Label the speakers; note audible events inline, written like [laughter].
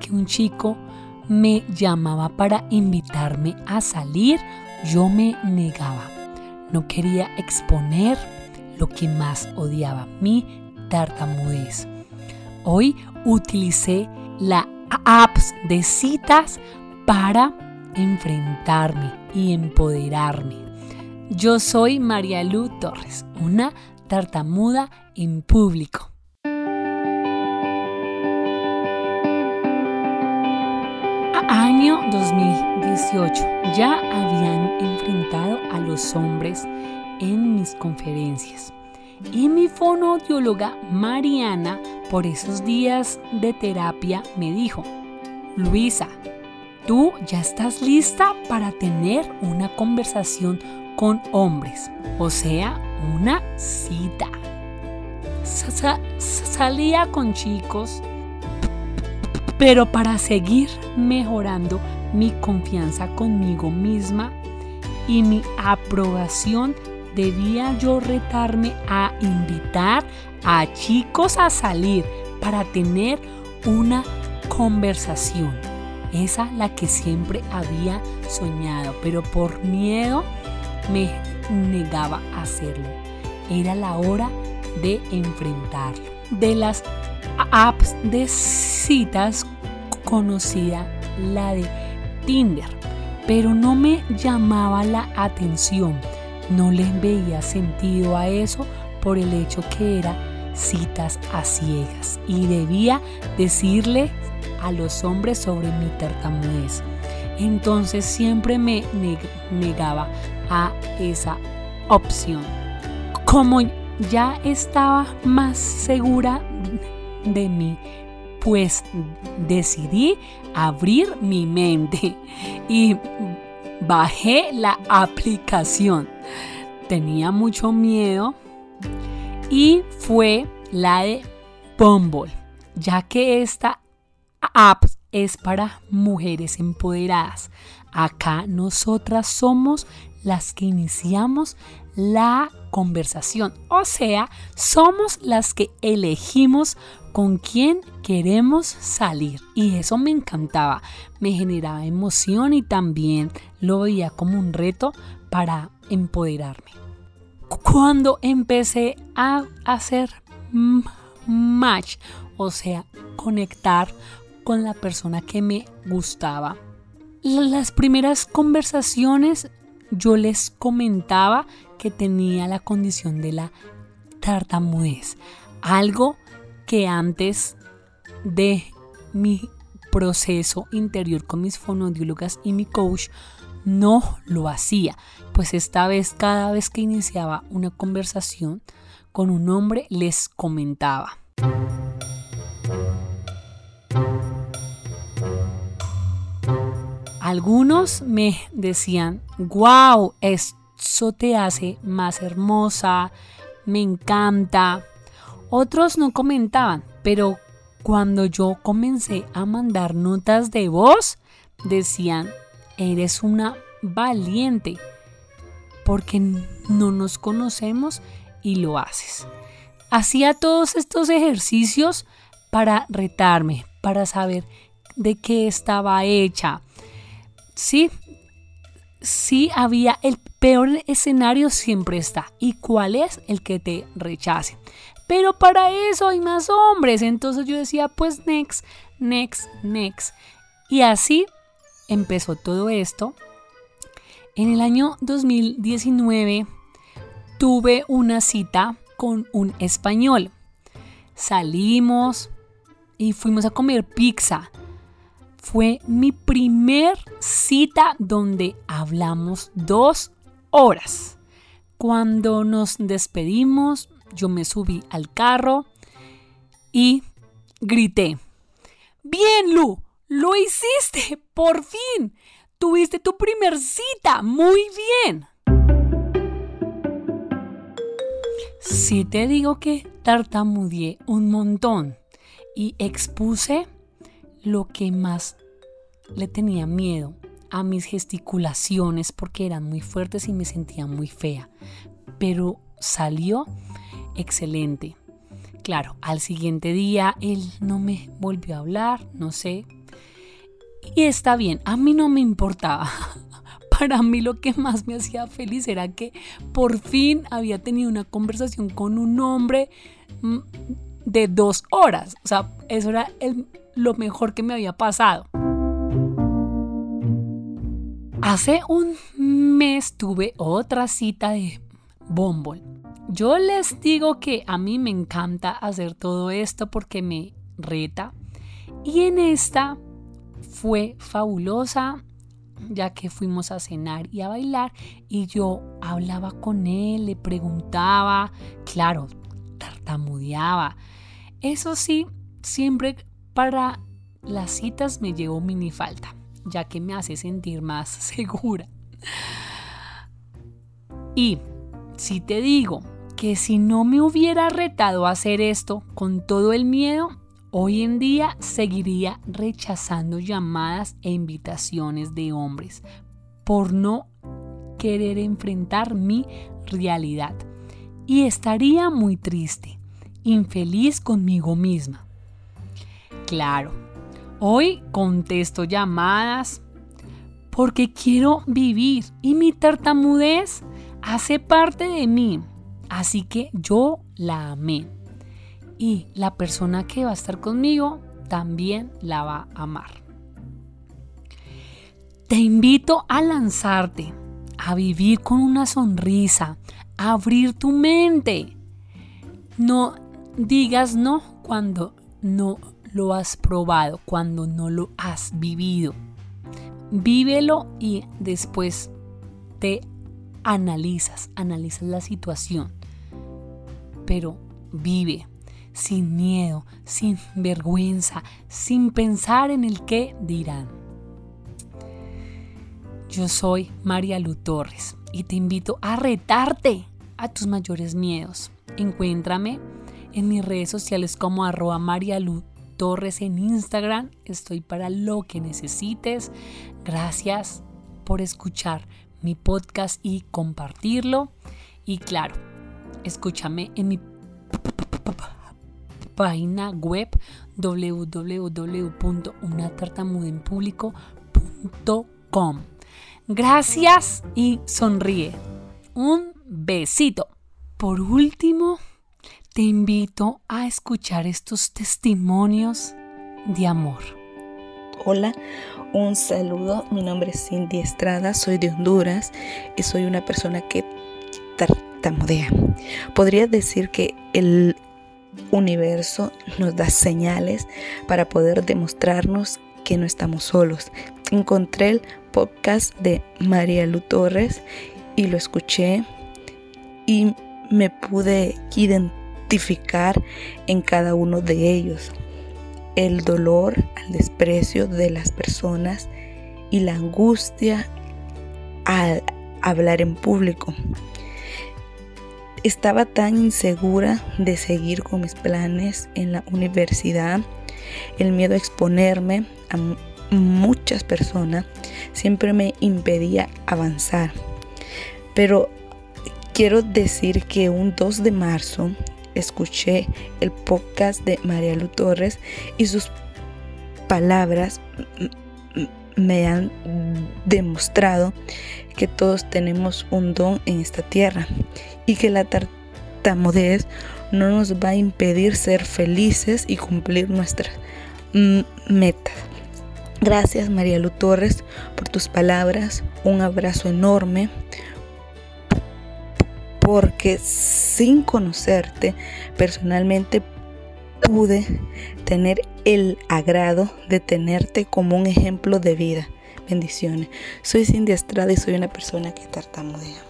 Speaker 1: que un chico me llamaba para invitarme a salir, yo me negaba. No quería exponer lo que más odiaba, mi tartamudez. Hoy utilicé la apps de citas para enfrentarme y empoderarme. Yo soy María Lu Torres, una tartamuda en público. Año 2018. Ya habían enfrentado a los hombres en mis conferencias. Y mi fonoaudióloga Mariana, por esos días de terapia, me dijo, Luisa, tú ya estás lista para tener una conversación con hombres, o sea, una cita. salía con chicos, pero para seguir mejorando mi confianza conmigo misma y mi aprobación, debía yo retarme a invitar a chicos a salir para tener una conversación. Esa la que siempre había soñado, pero por miedo me negaba a hacerlo. Era la hora de enfrentarlo. De las apps de citas conocida la de Tinder, pero no me llamaba la atención. No le veía sentido a eso por el hecho que era citas a ciegas y debía decirle a los hombres sobre mi tartamudez. Entonces siempre me negaba a esa opción. Como ya estaba más segura de mí, pues decidí abrir mi mente y bajé la aplicación. Tenía mucho miedo y fue la de Bumble, ya que esta app es para mujeres empoderadas. Acá nosotras somos las que iniciamos la conversación. O sea, somos las que elegimos con quién queremos salir. Y eso me encantaba, me generaba emoción y también lo veía como un reto para empoderarme. Cuando empecé a hacer match, o sea, conectar con la persona que me gustaba, las primeras conversaciones yo les comentaba que tenía la condición de la tartamudez, algo que antes de mi proceso interior con mis fonodiólogas y mi coach no lo hacía, pues esta vez cada vez que iniciaba una conversación con un hombre les comentaba. Algunos me decían, wow, eso te hace más hermosa, me encanta. Otros no comentaban, pero cuando yo comencé a mandar notas de voz, decían, eres una valiente, porque no nos conocemos y lo haces. Hacía todos estos ejercicios para retarme, para saber de qué estaba hecha, sí, sí había el peor escenario siempre está. ¿Y cuál es? El que te rechace. Pero para eso hay más hombres. Entonces yo decía, pues next, next, next. Y así empezó todo esto. En el año 2019 tuve una cita con un español. Salimos y fuimos a comer pizza fue mi primer cita donde hablamos dos horas. Cuando nos despedimos, yo me subí al carro y grité, bien Lu, lo hiciste, por fin. Tuviste tu primer cita, muy bien. Si te digo que tartamudeé un montón y expuse lo que más le tenía miedo a mis gesticulaciones porque eran muy fuertes y me sentía muy fea. Pero salió excelente. Claro, al siguiente día él no me volvió a hablar, no sé. Y está bien, a mí no me importaba. [laughs] Para mí lo que más me hacía feliz era que por fin había tenido una conversación con un hombre mm, de dos horas. O sea, eso era lo mejor que me había pasado. Hace un mes tuve otra cita de Bumble. Yo les digo que a mí me encanta hacer todo esto porque me reta. Y en esta fue fabulosa ya que fuimos a cenar y a bailar y yo hablaba con él, le preguntaba, claro, tartamudeaba. Eso sí, siempre para las citas me llevo minifalta, ya que me hace sentir más [laughs] segura. Y si te digo que si no me hubiera retado a hacer esto con todo el miedo, hoy en día seguiría rechazando llamadas e invitaciones de hombres por no querer enfrentar mi realidad. Y estaría muy triste, infeliz conmigo misma. Claro, hoy contesto llamadas porque quiero vivir y mi tartamudez hace parte de mí. Así que yo la amé. Y la persona que va a estar conmigo también la va a amar. Te invito a lanzarte, a vivir con una sonrisa, a abrir tu mente. No digas no cuando no lo has probado, cuando no lo has vivido. Vívelo y después te analizas, analizas la situación, pero vive sin miedo, sin vergüenza, sin pensar en el qué dirán. Yo soy María Lu Torres y te invito a retarte a tus mayores miedos. Encuéntrame en mis redes sociales como arroba María Lu Torres en Instagram. Estoy para lo que necesites. Gracias por escuchar mi podcast y compartirlo. Y claro, escúchame en mi página web www.unatartamudenpublico.com. Gracias y sonríe. Un besito. Por último, te invito a escuchar estos testimonios de amor.
Speaker 2: Hola, un saludo. Mi nombre es Cindy Estrada, soy de Honduras y soy una persona que tartamudea. Podría decir que el universo nos da señales para poder demostrarnos que no estamos solos. Encontré el podcast de María Lu Torres y lo escuché y me pude identificar en cada uno de ellos el dolor al desprecio de las personas y la angustia al hablar en público. Estaba tan insegura de seguir con mis planes en la universidad, el miedo a exponerme a muchas personas siempre me impedía avanzar. Pero quiero decir que un 2 de marzo escuché el podcast de María Lu Torres y sus palabras me han demostrado que todos tenemos un don en esta tierra y que la tartamudez no nos va a impedir ser felices y cumplir nuestras metas. Gracias María Lu Torres por tus palabras, un abrazo enorme, porque sin conocerte personalmente pude tener el agrado de tenerte como un ejemplo de vida. Bendiciones. Soy Cindy Estrada y soy una persona que tartamudea.